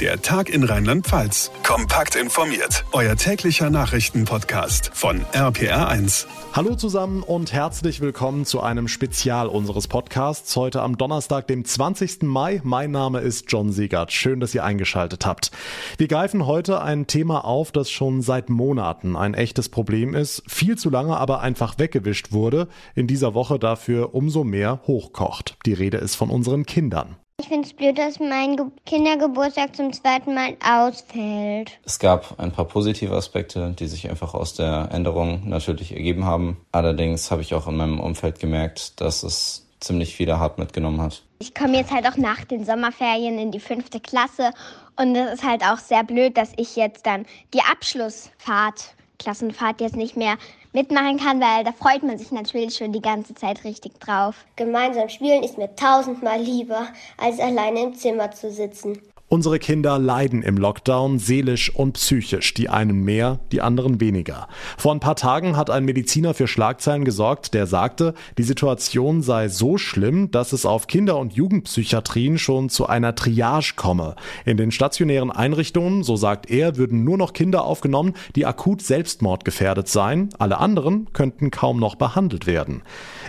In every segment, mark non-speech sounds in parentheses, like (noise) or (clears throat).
Der Tag in Rheinland-Pfalz. Kompakt informiert. Euer täglicher Nachrichtenpodcast von RPR1. Hallo zusammen und herzlich willkommen zu einem Spezial unseres Podcasts. Heute am Donnerstag, dem 20. Mai. Mein Name ist John Siegert. Schön, dass ihr eingeschaltet habt. Wir greifen heute ein Thema auf, das schon seit Monaten ein echtes Problem ist, viel zu lange aber einfach weggewischt wurde, in dieser Woche dafür umso mehr hochkocht. Die Rede ist von unseren Kindern. Ich finde es blöd, dass mein Ge Kindergeburtstag zum zweiten Mal ausfällt. Es gab ein paar positive Aspekte, die sich einfach aus der Änderung natürlich ergeben haben. Allerdings habe ich auch in meinem Umfeld gemerkt, dass es ziemlich viele hart mitgenommen hat. Ich komme jetzt halt auch nach den Sommerferien in die fünfte Klasse und es ist halt auch sehr blöd, dass ich jetzt dann die Abschlussfahrt Klassenfahrt jetzt nicht mehr mitmachen kann, weil da freut man sich natürlich schon die ganze Zeit richtig drauf. Gemeinsam spielen ist mir tausendmal lieber, als alleine im Zimmer zu sitzen. Unsere Kinder leiden im Lockdown seelisch und psychisch, die einen mehr, die anderen weniger. Vor ein paar Tagen hat ein Mediziner für Schlagzeilen gesorgt, der sagte, die Situation sei so schlimm, dass es auf Kinder- und Jugendpsychiatrien schon zu einer Triage komme. In den stationären Einrichtungen, so sagt er, würden nur noch Kinder aufgenommen, die akut selbstmordgefährdet seien. Alle anderen könnten kaum noch behandelt werden.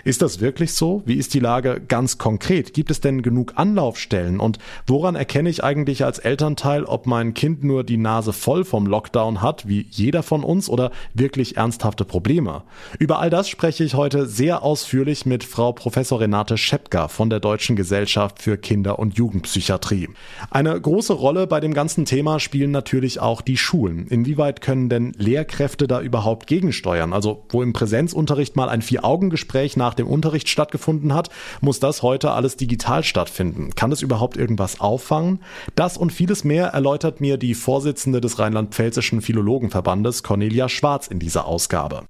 Ist das wirklich so? Wie ist die Lage ganz konkret? Gibt es denn genug Anlaufstellen? Und woran erkenne ich eigentlich ich als Elternteil, ob mein Kind nur die Nase voll vom Lockdown hat, wie jeder von uns, oder wirklich ernsthafte Probleme. Über all das spreche ich heute sehr ausführlich mit Frau Professor Renate Schepka von der Deutschen Gesellschaft für Kinder- und Jugendpsychiatrie. Eine große Rolle bei dem ganzen Thema spielen natürlich auch die Schulen. Inwieweit können denn Lehrkräfte da überhaupt gegensteuern? Also, wo im Präsenzunterricht mal ein Vier-Augen-Gespräch nach dem Unterricht stattgefunden hat, muss das heute alles digital stattfinden. Kann das überhaupt irgendwas auffangen? Das und vieles mehr erläutert mir die Vorsitzende des Rheinland-Pfälzischen Philologenverbandes Cornelia Schwarz in dieser Ausgabe.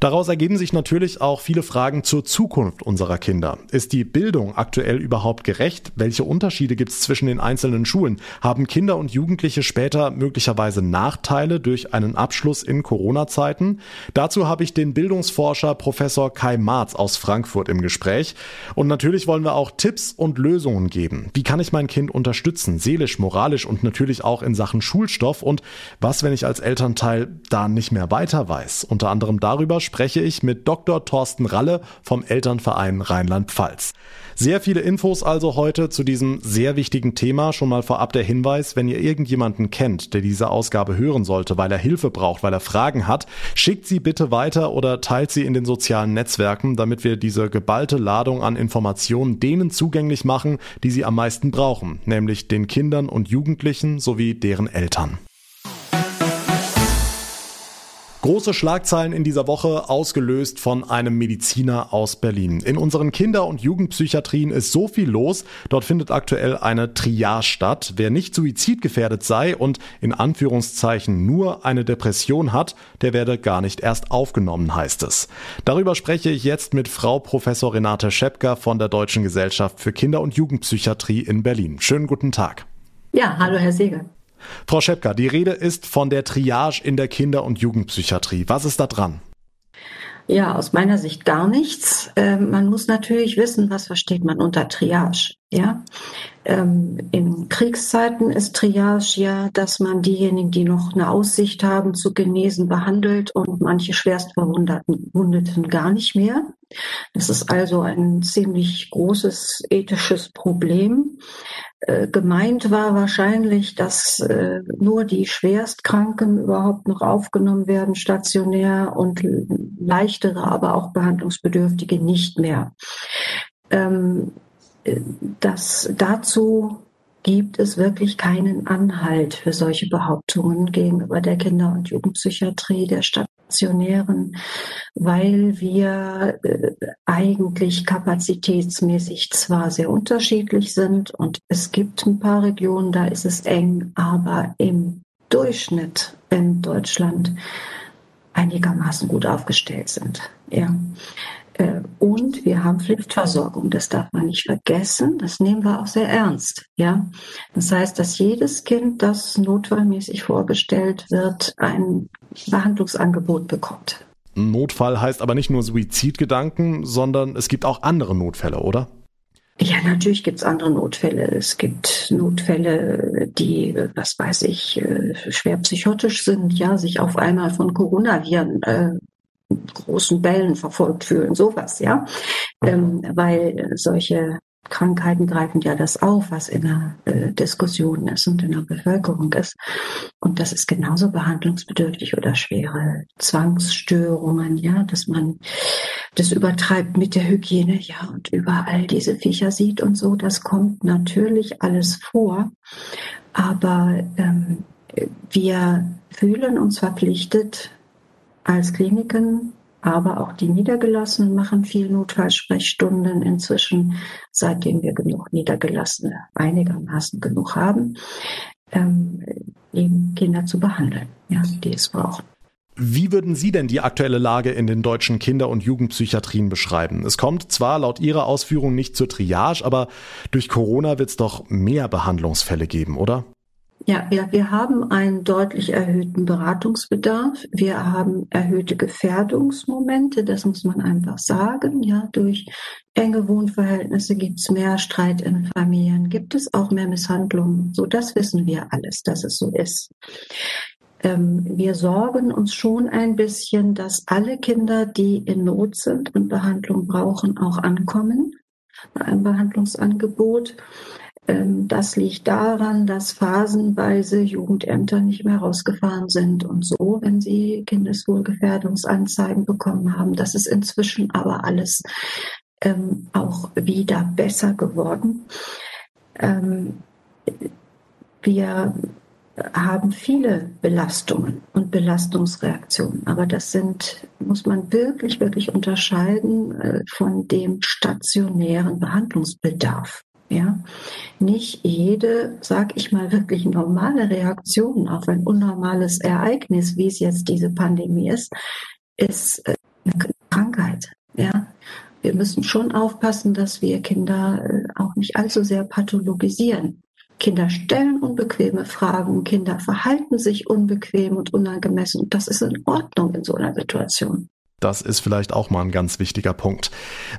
Daraus ergeben sich natürlich auch viele Fragen zur Zukunft unserer Kinder. Ist die Bildung aktuell überhaupt gerecht? Welche Unterschiede gibt es zwischen den einzelnen Schulen? Haben Kinder und Jugendliche später möglicherweise Nachteile durch einen Abschluss in Corona-Zeiten? Dazu habe ich den Bildungsforscher Professor Kai Marz aus Frankfurt im Gespräch. Und natürlich wollen wir auch Tipps und Lösungen geben. Wie kann ich mein Kind unterstützen? Seelisch, moralisch und natürlich auch in Sachen Schulstoff. Und was, wenn ich als Elternteil da nicht mehr weiter weiß? Unter anderem darüber spreche ich mit Dr. Thorsten Ralle vom Elternverein Rheinland-Pfalz. Sehr viele Infos also heute zu diesem sehr wichtigen Thema. Schon mal vorab der Hinweis, wenn ihr irgendjemanden kennt, der diese Ausgabe hören sollte, weil er Hilfe braucht, weil er Fragen hat, schickt sie bitte weiter oder teilt sie in den sozialen Netzwerken, damit wir diese geballte Ladung an Informationen denen zugänglich machen, die sie am meisten brauchen, nämlich den Kindern und Jugendlichen sowie deren Eltern. Große Schlagzeilen in dieser Woche, ausgelöst von einem Mediziner aus Berlin. In unseren Kinder- und Jugendpsychiatrien ist so viel los. Dort findet aktuell eine Triage statt. Wer nicht suizidgefährdet sei und in Anführungszeichen nur eine Depression hat, der werde gar nicht erst aufgenommen, heißt es. Darüber spreche ich jetzt mit Frau Professor Renate Schepka von der Deutschen Gesellschaft für Kinder- und Jugendpsychiatrie in Berlin. Schönen guten Tag. Ja, hallo Herr Seeger. Frau Schepka, die Rede ist von der Triage in der Kinder- und Jugendpsychiatrie. Was ist da dran? Ja, aus meiner Sicht gar nichts. Ähm, man muss natürlich wissen, was versteht man unter Triage. Ja, ähm, in Kriegszeiten ist Triage ja, dass man diejenigen, die noch eine Aussicht haben zu genesen, behandelt und manche Schwerstverwundeten gar nicht mehr. Das ist also ein ziemlich großes ethisches Problem. Äh, gemeint war wahrscheinlich, dass äh, nur die Schwerstkranken überhaupt noch aufgenommen werden, stationär und leichtere, aber auch behandlungsbedürftige nicht mehr. Ähm, äh, das dazu gibt es wirklich keinen Anhalt für solche Behauptungen gegenüber der Kinder- und Jugendpsychiatrie der stationären, weil wir äh, eigentlich kapazitätsmäßig zwar sehr unterschiedlich sind und es gibt ein paar Regionen, da ist es eng, aber im Durchschnitt in Deutschland einigermaßen gut aufgestellt sind. Ja. Äh, und wir haben Pflichtversorgung, das darf man nicht vergessen. Das nehmen wir auch sehr ernst. Ja, das heißt, dass jedes Kind, das notfallmäßig vorgestellt wird, ein Behandlungsangebot bekommt. Notfall heißt aber nicht nur Suizidgedanken, sondern es gibt auch andere Notfälle, oder? Ja, natürlich gibt's andere Notfälle. Es gibt Notfälle, die, was weiß ich, äh, schwer psychotisch sind, ja, sich auf einmal von Coronaviren äh, großen Bällen verfolgt fühlen, sowas, ja, ähm, weil solche Krankheiten greifen ja das auf, was in der äh, Diskussion ist und in der Bevölkerung ist. Und das ist genauso behandlungsbedürftig oder schwere Zwangsstörungen, ja, dass man das übertreibt mit der Hygiene, ja, und überall diese Viecher sieht und so. Das kommt natürlich alles vor. Aber ähm, wir fühlen uns verpflichtet, als Kliniken aber auch die Niedergelassenen machen viel Notfallsprechstunden inzwischen, seitdem wir genug Niedergelassene einigermaßen genug haben, ähm, eben Kinder zu behandeln, ja, die es brauchen. Wie würden Sie denn die aktuelle Lage in den deutschen Kinder- und Jugendpsychiatrien beschreiben? Es kommt zwar laut Ihrer Ausführung nicht zur Triage, aber durch Corona wird es doch mehr Behandlungsfälle geben, oder? Ja, ja, wir haben einen deutlich erhöhten Beratungsbedarf. Wir haben erhöhte Gefährdungsmomente, das muss man einfach sagen. Ja, durch enge Wohnverhältnisse gibt es mehr Streit in Familien, gibt es auch mehr Misshandlungen. So, das wissen wir alles, dass es so ist. Ähm, wir sorgen uns schon ein bisschen, dass alle Kinder, die in Not sind und Behandlung brauchen, auch ankommen bei einem Behandlungsangebot. Ähm, das liegt daran, dass phasenweise Jugendämter nicht mehr rausgefahren sind und so, wenn sie Kindeswohlgefährdungsanzeigen bekommen haben. Das ist inzwischen aber alles ähm, auch wieder besser geworden. Ähm, wir haben viele Belastungen und Belastungsreaktionen, aber das sind, muss man wirklich, wirklich unterscheiden äh, von dem stationären Behandlungsbedarf. Ja, nicht jede, sag ich mal, wirklich normale Reaktion auf ein unnormales Ereignis, wie es jetzt diese Pandemie ist, ist äh, eine Krankheit. Ja, wir müssen schon aufpassen, dass wir Kinder äh, auch nicht allzu sehr pathologisieren. Kinder stellen unbequeme Fragen, Kinder verhalten sich unbequem und unangemessen. Und das ist in Ordnung in so einer Situation. Das ist vielleicht auch mal ein ganz wichtiger Punkt.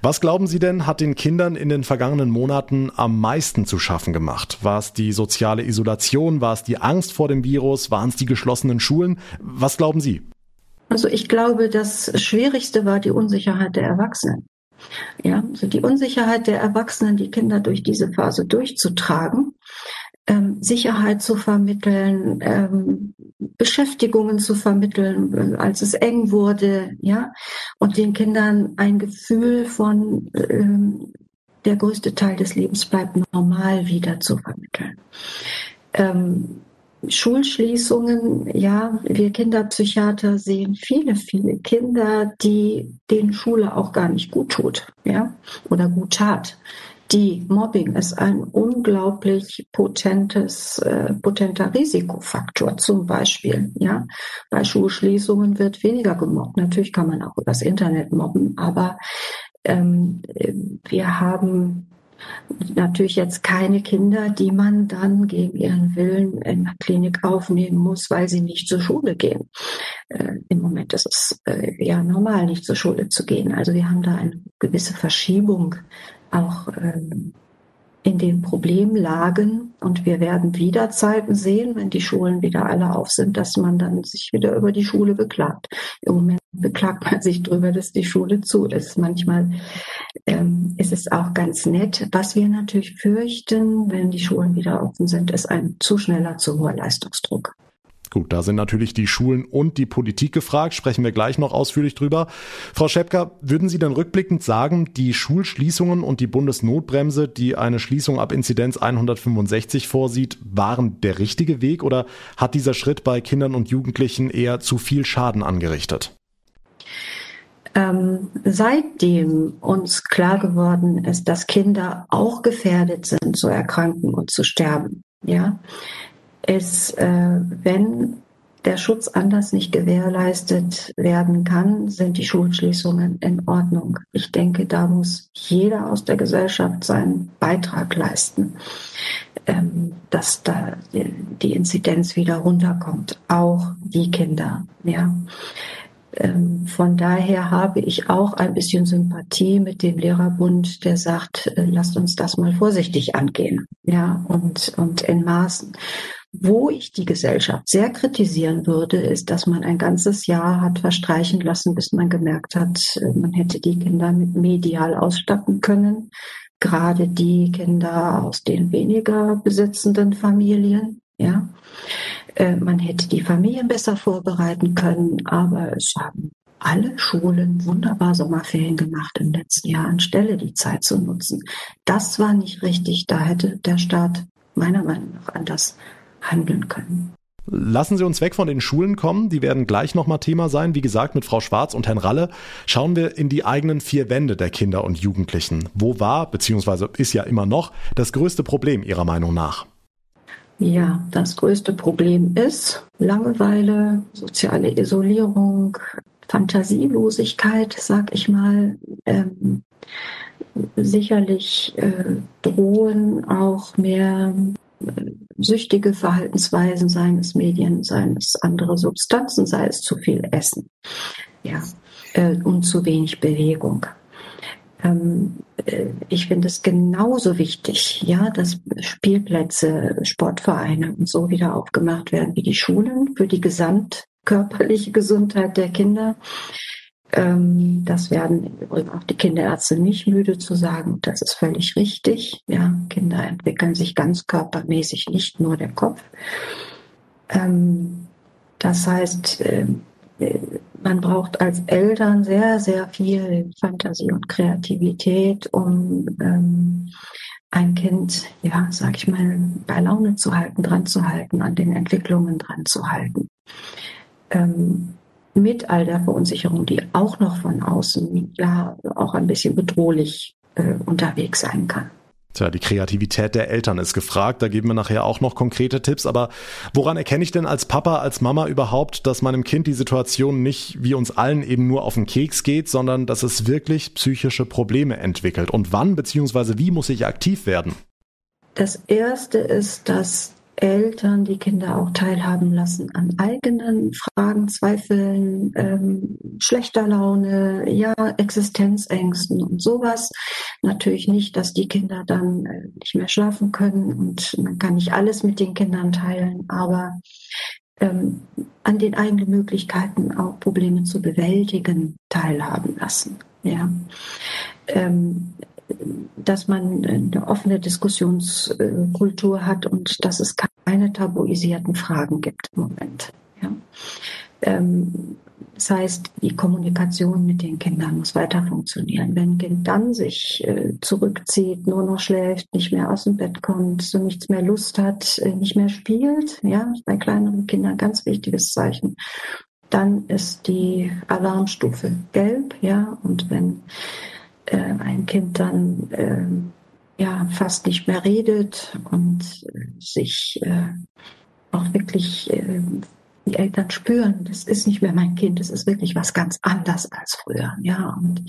Was glauben Sie denn, hat den Kindern in den vergangenen Monaten am meisten zu schaffen gemacht? War es die soziale Isolation? War es die Angst vor dem Virus? Waren es die geschlossenen Schulen? Was glauben Sie? Also ich glaube, das Schwierigste war die Unsicherheit der Erwachsenen. Ja, also die Unsicherheit der Erwachsenen, die Kinder durch diese Phase durchzutragen ähm, Sicherheit zu vermitteln, ähm, Beschäftigungen zu vermitteln, als es eng wurde, ja, und den Kindern ein Gefühl von ähm, der größte Teil des Lebens bleibt normal wieder zu vermitteln. Ähm, Schulschließungen, ja, wir Kinderpsychiater sehen viele, viele Kinder, die denen Schule auch gar nicht gut tut, ja, oder gut tat. Die Mobbing ist ein unglaublich potentes, äh, potenter Risikofaktor zum Beispiel. Ja, bei Schulschließungen wird weniger gemobbt. Natürlich kann man auch übers Internet mobben, aber ähm, wir haben natürlich jetzt keine Kinder, die man dann gegen ihren Willen in der Klinik aufnehmen muss, weil sie nicht zur Schule gehen. Äh, Im Moment ist es äh, ja normal, nicht zur Schule zu gehen. Also wir haben da eine gewisse Verschiebung auch ähm, in den Problemlagen. Und wir werden wieder Zeiten sehen, wenn die Schulen wieder alle auf sind, dass man dann sich wieder über die Schule beklagt. Im Moment beklagt man sich darüber, dass die Schule zu ist. Manchmal ähm, ist es auch ganz nett. Was wir natürlich fürchten, wenn die Schulen wieder offen sind, ist ein zu schneller, zu hoher Leistungsdruck. Gut, da sind natürlich die Schulen und die Politik gefragt, sprechen wir gleich noch ausführlich drüber. Frau Schepka, würden Sie denn rückblickend sagen, die Schulschließungen und die Bundesnotbremse, die eine Schließung ab Inzidenz 165 vorsieht, waren der richtige Weg oder hat dieser Schritt bei Kindern und Jugendlichen eher zu viel Schaden angerichtet? Ähm, seitdem uns klar geworden ist, dass Kinder auch gefährdet sind zu erkranken und zu sterben, ja, ist, äh, wenn der Schutz anders nicht gewährleistet werden kann, sind die Schulschließungen in Ordnung. Ich denke, da muss jeder aus der Gesellschaft seinen Beitrag leisten, ähm, dass da die Inzidenz wieder runterkommt. Auch die Kinder, ja. ähm, von daher habe ich auch ein bisschen Sympathie mit dem Lehrerbund, der sagt, äh, lasst uns das mal vorsichtig angehen, ja, und, und in Maßen. Wo ich die Gesellschaft sehr kritisieren würde, ist, dass man ein ganzes Jahr hat verstreichen lassen, bis man gemerkt hat, äh, man hätte die Kinder mit medial ausstatten können. Gerade die Kinder aus den weniger besitzenden Familien, ja. Äh, man hätte die Familien besser vorbereiten können, aber es haben alle Schulen wunderbar Sommerferien gemacht im letzten Jahr, anstelle die Zeit zu nutzen. Das war nicht richtig. Da hätte der Staat meiner Meinung nach anders handeln können. Lassen Sie uns weg von den Schulen kommen. Die werden gleich nochmal Thema sein. Wie gesagt, mit Frau Schwarz und Herrn Ralle schauen wir in die eigenen vier Wände der Kinder und Jugendlichen. Wo war, beziehungsweise ist ja immer noch, das größte Problem Ihrer Meinung nach? Ja, das größte Problem ist Langeweile, soziale Isolierung, Fantasielosigkeit, sag ich mal. Ähm, sicherlich äh, drohen auch mehr äh, süchtige Verhaltensweisen, seien es Medien, seien es andere Substanzen, sei es zu viel Essen, ja, äh, und zu wenig Bewegung. Ähm, äh, ich finde es genauso wichtig, ja, dass Spielplätze, Sportvereine und so wieder aufgemacht werden wie die Schulen für die gesamtkörperliche Gesundheit der Kinder. Ähm, das werden übrigens auch die Kinderärzte nicht müde zu sagen. Das ist völlig richtig. Ja, Kinder entwickeln sich ganz körpermäßig, nicht nur der Kopf. Ähm, das heißt, man braucht als Eltern sehr, sehr viel Fantasie und Kreativität, um ähm, ein Kind, ja, sag ich mal, bei Laune zu halten, dran zu halten, an den Entwicklungen dran zu halten. Ähm, mit all der Verunsicherung, die auch noch von außen ja auch ein bisschen bedrohlich äh, unterwegs sein kann. Tja, die Kreativität der Eltern ist gefragt. Da geben wir nachher auch noch konkrete Tipps. Aber woran erkenne ich denn als Papa, als Mama überhaupt, dass meinem Kind die Situation nicht wie uns allen eben nur auf den Keks geht, sondern dass es wirklich psychische Probleme entwickelt? Und wann bzw. wie muss ich aktiv werden? Das erste ist, dass Eltern die Kinder auch teilhaben lassen an eigenen Fragen, Zweifeln, ähm, schlechter Laune, ja, Existenzängsten und sowas. Natürlich nicht, dass die Kinder dann äh, nicht mehr schlafen können und man kann nicht alles mit den Kindern teilen, aber ähm, an den eigenen Möglichkeiten auch Probleme zu bewältigen teilhaben lassen. Ja. Ähm, dass man eine offene Diskussionskultur hat und dass es keine tabuisierten Fragen gibt im Moment. Ja. Ähm, das heißt, die Kommunikation mit den Kindern muss weiter funktionieren. Wenn ein Kind dann sich äh, zurückzieht, nur noch schläft, nicht mehr aus dem Bett kommt, so nichts mehr Lust hat, äh, nicht mehr spielt, ja, bei kleineren Kindern ganz wichtiges Zeichen, dann ist die Alarmstufe gelb, ja, und wenn äh, ein Kind dann äh, ja fast nicht mehr redet und äh, sich äh, auch wirklich äh, die Eltern spüren, das ist nicht mehr mein Kind, das ist wirklich was ganz anderes als früher, ja, und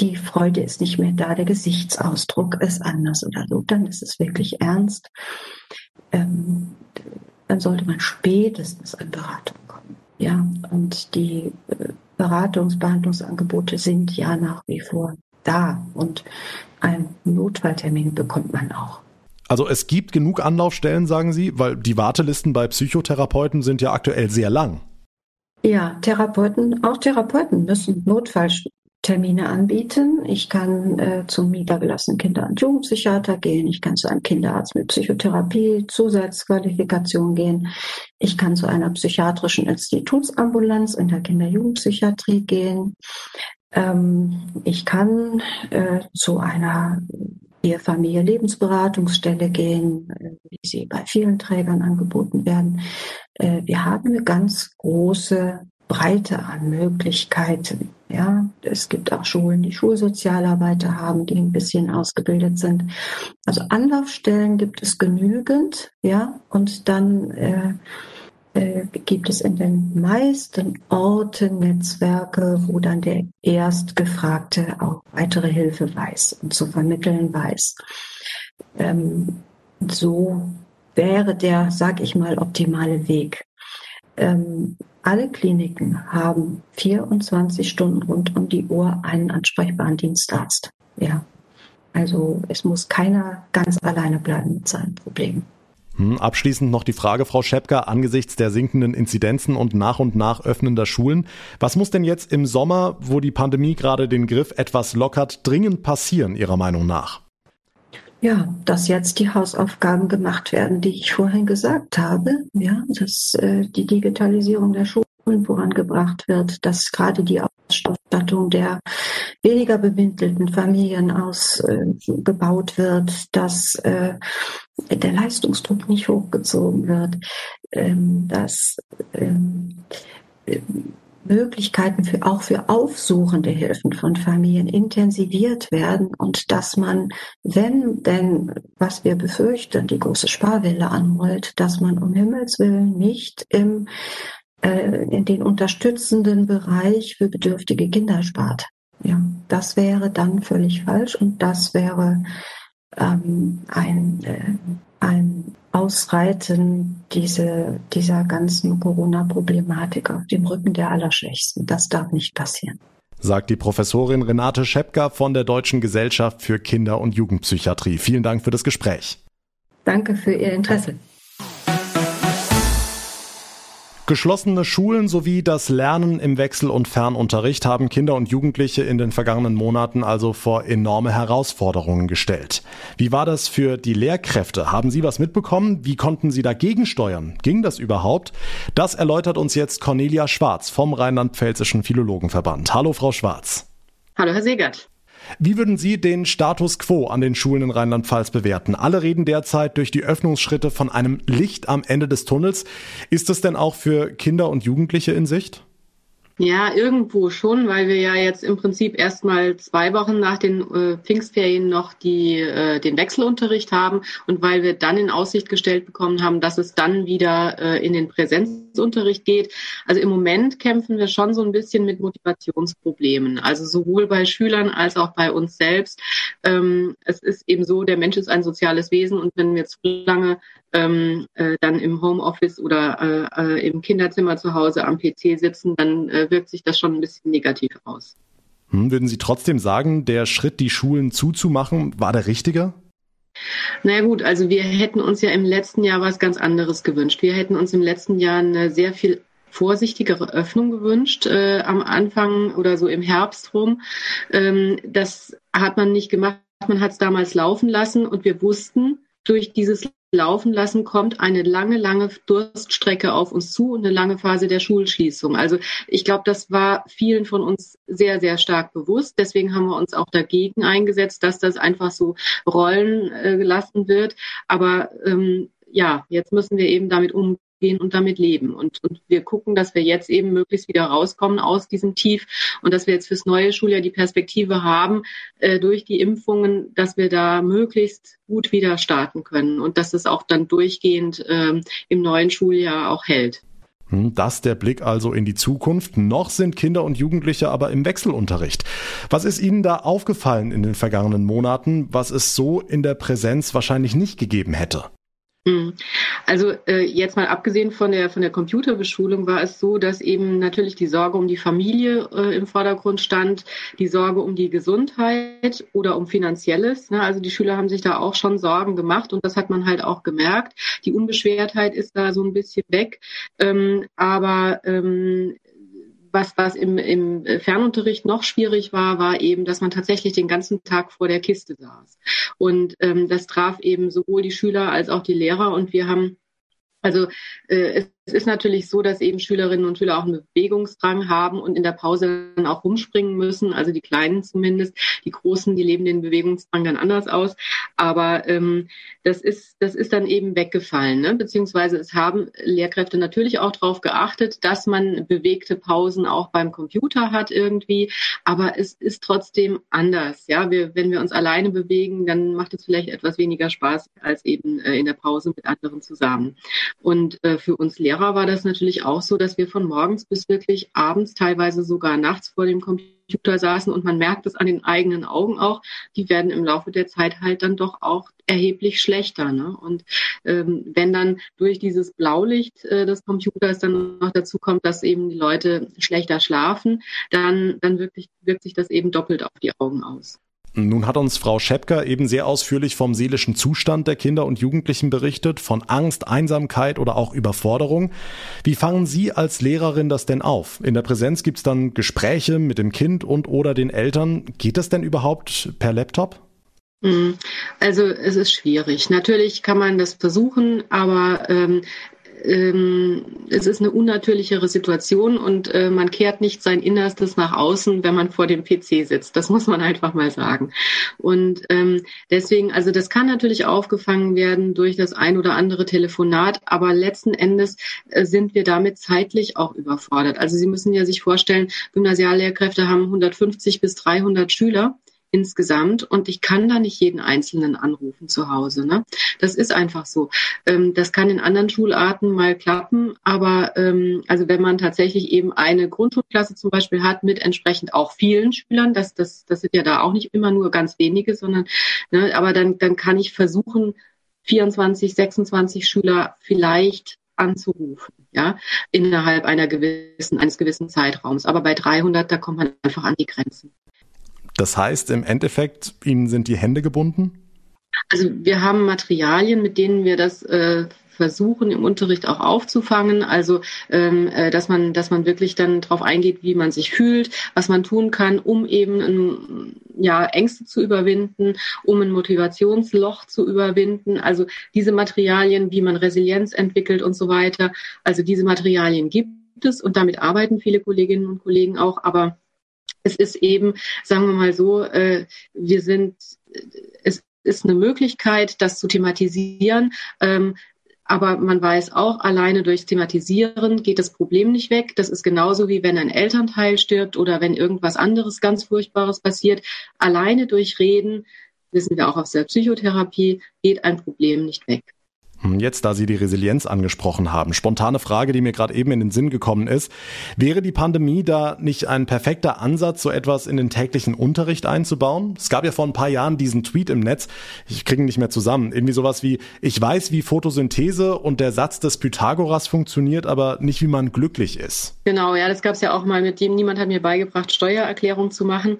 die Freude ist nicht mehr da, der Gesichtsausdruck ist anders oder so, dann ist es wirklich ernst. Ähm, dann sollte man spätestens in Beratung kommen, ja, und die äh, Beratungs-, Behandlungsangebote sind ja nach wie vor da und einen Notfalltermin bekommt man auch. Also es gibt genug Anlaufstellen, sagen Sie, weil die Wartelisten bei Psychotherapeuten sind ja aktuell sehr lang. Ja, Therapeuten, auch Therapeuten müssen Notfalltermine anbieten. Ich kann äh, zum niedergelassenen Kinder- und Jugendpsychiater gehen. Ich kann zu einem Kinderarzt mit Psychotherapie, Zusatzqualifikation gehen. Ich kann zu einer psychiatrischen Institutsambulanz in der Kinder-Jugendpsychiatrie gehen. Ähm, ich kann äh, zu einer Familie Lebensberatungsstelle gehen, äh, wie sie bei vielen Trägern angeboten werden. Äh, wir haben eine ganz große Breite an Möglichkeiten. Ja, es gibt auch Schulen, die Schulsozialarbeiter haben, die ein bisschen ausgebildet sind. Also Anlaufstellen gibt es genügend, ja, und dann äh, äh, gibt es in den meisten Orten Netzwerke, wo dann der Erstgefragte auch weitere Hilfe weiß und zu vermitteln weiß. Ähm, so wäre der, sag ich mal, optimale Weg. ähm, alle Kliniken haben 24 Stunden rund um die Uhr einen ansprechbaren Dienstarzt. Ja. Also es muss keiner ganz alleine bleiben mit seinen Problemen. Hm, abschließend noch die Frage, Frau Schepker, angesichts der sinkenden Inzidenzen und nach und nach öffnender Schulen. Was muss denn jetzt im Sommer, wo die Pandemie gerade den Griff etwas lockert, dringend passieren, Ihrer Meinung nach? Ja, dass jetzt die Hausaufgaben gemacht werden, die ich vorhin gesagt habe. Ja, dass äh, die Digitalisierung der Schulen vorangebracht wird, dass gerade die Ausstattung der weniger bemittelten Familien ausgebaut äh, wird, dass äh, der Leistungsdruck nicht hochgezogen wird, ähm, dass ähm, Möglichkeiten für, auch für aufsuchende Hilfen von Familien intensiviert werden und dass man, wenn denn, was wir befürchten, die große Sparwelle anrollt, dass man um Himmels Willen nicht im, in den unterstützenden Bereich für bedürftige Kinder spart. Ja, das wäre dann völlig falsch und das wäre ähm, ein, äh, ein Ausreiten diese, dieser ganzen Corona-Problematik auf dem Rücken der Allerschwächsten. Das darf nicht passieren. Sagt die Professorin Renate Schepka von der Deutschen Gesellschaft für Kinder- und Jugendpsychiatrie. Vielen Dank für das Gespräch. Danke für Ihr Interesse. Geschlossene Schulen sowie das Lernen im Wechsel- und Fernunterricht haben Kinder und Jugendliche in den vergangenen Monaten also vor enorme Herausforderungen gestellt. Wie war das für die Lehrkräfte? Haben Sie was mitbekommen? Wie konnten Sie dagegen steuern? Ging das überhaupt? Das erläutert uns jetzt Cornelia Schwarz vom Rheinland-Pfälzischen Philologenverband. Hallo, Frau Schwarz. Hallo, Herr Segert. Wie würden Sie den Status quo an den Schulen in Rheinland-Pfalz bewerten? Alle reden derzeit durch die Öffnungsschritte von einem Licht am Ende des Tunnels. Ist es denn auch für Kinder und Jugendliche in Sicht? Ja, irgendwo schon, weil wir ja jetzt im Prinzip erst mal zwei Wochen nach den äh, Pfingstferien noch die, äh, den Wechselunterricht haben und weil wir dann in Aussicht gestellt bekommen haben, dass es dann wieder äh, in den Präsenzunterricht geht. Also im Moment kämpfen wir schon so ein bisschen mit Motivationsproblemen, also sowohl bei Schülern als auch bei uns selbst. Ähm, es ist eben so, der Mensch ist ein soziales Wesen und wenn wir zu lange ähm, äh, dann im Homeoffice oder äh, äh, im Kinderzimmer zu Hause am PC sitzen, dann äh, wirkt sich das schon ein bisschen negativ aus. Hm, würden Sie trotzdem sagen, der Schritt, die Schulen zuzumachen, war der richtige? Naja gut, also wir hätten uns ja im letzten Jahr was ganz anderes gewünscht. Wir hätten uns im letzten Jahr eine sehr viel vorsichtigere Öffnung gewünscht äh, am Anfang oder so im Herbst rum. Ähm, das hat man nicht gemacht. Man hat es damals laufen lassen und wir wussten durch dieses laufen lassen, kommt eine lange, lange Durststrecke auf uns zu und eine lange Phase der Schulschließung. Also ich glaube, das war vielen von uns sehr, sehr stark bewusst. Deswegen haben wir uns auch dagegen eingesetzt, dass das einfach so rollen äh, gelassen wird. Aber ähm, ja, jetzt müssen wir eben damit umgehen gehen und damit leben. Und, und wir gucken, dass wir jetzt eben möglichst wieder rauskommen aus diesem Tief und dass wir jetzt fürs neue Schuljahr die Perspektive haben, äh, durch die Impfungen, dass wir da möglichst gut wieder starten können und dass es auch dann durchgehend ähm, im neuen Schuljahr auch hält. Hm, das der Blick also in die Zukunft. Noch sind Kinder und Jugendliche aber im Wechselunterricht. Was ist Ihnen da aufgefallen in den vergangenen Monaten, was es so in der Präsenz wahrscheinlich nicht gegeben hätte? Hm. Also äh, jetzt mal abgesehen von der von der Computerbeschulung war es so, dass eben natürlich die Sorge um die Familie äh, im Vordergrund stand, die Sorge um die Gesundheit oder um finanzielles. Ne? Also die Schüler haben sich da auch schon Sorgen gemacht und das hat man halt auch gemerkt. Die Unbeschwertheit ist da so ein bisschen weg, ähm, aber ähm, was, was im, im Fernunterricht noch schwierig war, war eben, dass man tatsächlich den ganzen Tag vor der Kiste saß. Und ähm, das traf eben sowohl die Schüler als auch die Lehrer. Und wir haben also äh, es ist natürlich so, dass eben Schülerinnen und Schüler auch einen Bewegungsdrang haben und in der Pause dann auch rumspringen müssen. Also die Kleinen zumindest, die Großen, die leben den Bewegungsdrang dann anders aus. Aber ähm, das ist das ist dann eben weggefallen. Ne? Beziehungsweise es haben Lehrkräfte natürlich auch darauf geachtet, dass man bewegte Pausen auch beim Computer hat irgendwie. Aber es ist trotzdem anders. Ja, wir, wenn wir uns alleine bewegen, dann macht es vielleicht etwas weniger Spaß als eben äh, in der Pause mit anderen zusammen. Und äh, für uns Lehrer Lehrer war das natürlich auch so, dass wir von morgens bis wirklich abends, teilweise sogar nachts vor dem Computer saßen und man merkt es an den eigenen Augen auch, die werden im Laufe der Zeit halt dann doch auch erheblich schlechter. Ne? Und ähm, wenn dann durch dieses Blaulicht äh, des Computers dann noch dazu kommt, dass eben die Leute schlechter schlafen, dann, dann wirklich, wirkt sich das eben doppelt auf die Augen aus. Nun hat uns Frau Schepker eben sehr ausführlich vom seelischen Zustand der Kinder und Jugendlichen berichtet, von Angst, Einsamkeit oder auch Überforderung. Wie fangen Sie als Lehrerin das denn auf? In der Präsenz gibt es dann Gespräche mit dem Kind und oder den Eltern. Geht das denn überhaupt per Laptop? Hm, also es ist schwierig. Natürlich kann man das versuchen, aber ähm, ähm, es ist eine unnatürlichere Situation und äh, man kehrt nicht sein Innerstes nach außen, wenn man vor dem PC sitzt. Das muss man einfach mal sagen. Und ähm, deswegen, also das kann natürlich aufgefangen werden durch das ein oder andere Telefonat, aber letzten Endes äh, sind wir damit zeitlich auch überfordert. Also Sie müssen ja sich vorstellen, Gymnasiallehrkräfte haben 150 bis 300 Schüler insgesamt und ich kann da nicht jeden Einzelnen anrufen zu Hause. Ne? Das ist einfach so. Ähm, das kann in anderen Schularten mal klappen, aber ähm, also wenn man tatsächlich eben eine Grundschulklasse zum Beispiel hat mit entsprechend auch vielen Schülern, das, das, das sind ja da auch nicht immer nur ganz wenige, sondern ne, aber dann, dann kann ich versuchen, 24, 26 Schüler vielleicht anzurufen, ja, innerhalb einer gewissen, eines gewissen Zeitraums. Aber bei 300, da kommt man einfach an die Grenzen. Das heißt im Endeffekt, Ihnen sind die Hände gebunden? Also wir haben Materialien, mit denen wir das äh, versuchen im Unterricht auch aufzufangen. Also ähm, äh, dass man, dass man wirklich dann darauf eingeht, wie man sich fühlt, was man tun kann, um eben ein, ja Ängste zu überwinden, um ein Motivationsloch zu überwinden. Also diese Materialien, wie man Resilienz entwickelt und so weiter. Also diese Materialien gibt es und damit arbeiten viele Kolleginnen und Kollegen auch. Aber es ist eben, sagen wir mal so, äh, wir sind, es ist eine Möglichkeit, das zu thematisieren. Ähm, aber man weiß auch, alleine durchs Thematisieren geht das Problem nicht weg. Das ist genauso wie wenn ein Elternteil stirbt oder wenn irgendwas anderes ganz Furchtbares passiert. Alleine durch Reden, wissen wir auch aus der Psychotherapie, geht ein Problem nicht weg. Hm, jetzt, da Sie die Resilienz angesprochen haben, spontane Frage, die mir gerade eben in den Sinn gekommen ist. Wäre die Pandemie da nicht ein perfekter Ansatz, so etwas in den täglichen Unterricht einzubauen? Es gab ja vor ein paar Jahren diesen Tweet im Netz, ich kriege ihn nicht mehr zusammen, irgendwie sowas wie, ich weiß, wie Photosynthese und der Satz des Pythagoras funktioniert, aber nicht, wie man glücklich ist. Genau, ja, das gab es ja auch mal mit dem, niemand hat mir beigebracht, Steuererklärung zu machen.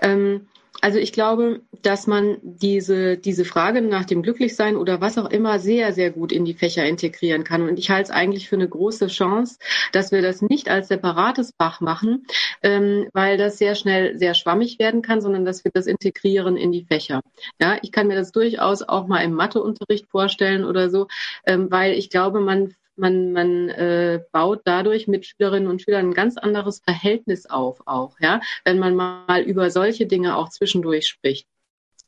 Ähm also ich glaube, dass man diese, diese Frage nach dem Glücklichsein oder was auch immer sehr, sehr gut in die Fächer integrieren kann. Und ich halte es eigentlich für eine große Chance, dass wir das nicht als separates Fach machen, ähm, weil das sehr schnell sehr schwammig werden kann, sondern dass wir das integrieren in die Fächer. Ja, ich kann mir das durchaus auch mal im Matheunterricht vorstellen oder so, ähm, weil ich glaube, man man, man äh, baut dadurch mit Schülerinnen und Schülern ein ganz anderes Verhältnis auf, auch, ja, wenn man mal über solche Dinge auch zwischendurch spricht.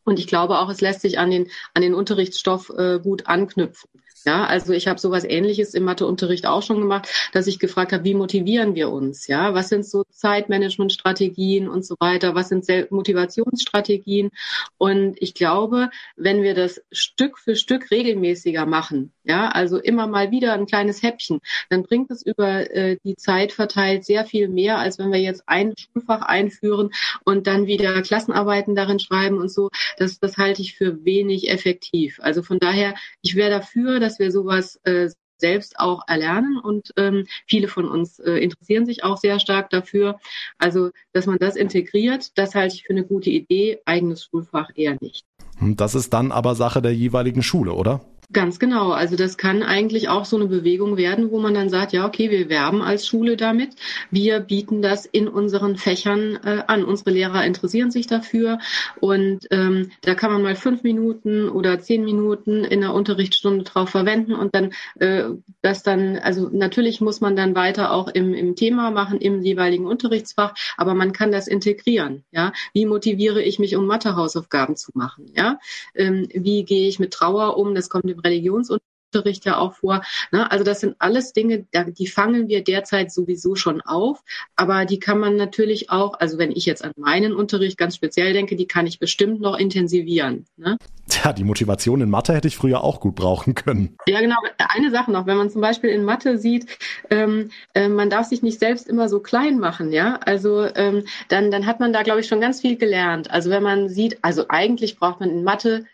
Und ich glaube auch, es lässt sich an den, an den Unterrichtsstoff äh, gut anknüpfen. Ja, also ich habe sowas ähnliches im Matheunterricht auch schon gemacht, dass ich gefragt habe, wie motivieren wir uns? Ja, was sind so Zeitmanagementstrategien und so weiter? Was sind Motivationsstrategien? Und ich glaube, wenn wir das Stück für Stück regelmäßiger machen, ja, also immer mal wieder ein kleines Häppchen, dann bringt es über äh, die Zeit verteilt sehr viel mehr, als wenn wir jetzt ein Schulfach einführen und dann wieder Klassenarbeiten darin schreiben und so. Das, das halte ich für wenig effektiv. Also von daher, ich wäre dafür, dass dass wir sowas äh, selbst auch erlernen und ähm, viele von uns äh, interessieren sich auch sehr stark dafür. Also, dass man das integriert, das halte ich für eine gute Idee, eigenes Schulfach eher nicht. Hm, das ist dann aber Sache der jeweiligen Schule, oder? Ganz genau. Also das kann eigentlich auch so eine Bewegung werden, wo man dann sagt, ja, okay, wir werben als Schule damit. Wir bieten das in unseren Fächern äh, an. Unsere Lehrer interessieren sich dafür. Und ähm, da kann man mal fünf Minuten oder zehn Minuten in der Unterrichtsstunde drauf verwenden und dann äh, das dann, also natürlich muss man dann weiter auch im, im Thema machen, im jeweiligen Unterrichtsfach, aber man kann das integrieren. Ja, wie motiviere ich mich, um Mathehausaufgaben zu machen? Ja, ähm, wie gehe ich mit Trauer um? Das kommt im Religionsunterricht Unterricht ja auch vor. Ne? Also das sind alles Dinge, die fangen wir derzeit sowieso schon auf, aber die kann man natürlich auch, also wenn ich jetzt an meinen Unterricht ganz speziell denke, die kann ich bestimmt noch intensivieren. Ne? Tja, die Motivation in Mathe hätte ich früher auch gut brauchen können. Ja, genau. Eine Sache noch, wenn man zum Beispiel in Mathe sieht, ähm, äh, man darf sich nicht selbst immer so klein machen, ja. Also ähm, dann, dann hat man da, glaube ich, schon ganz viel gelernt. Also wenn man sieht, also eigentlich braucht man in Mathe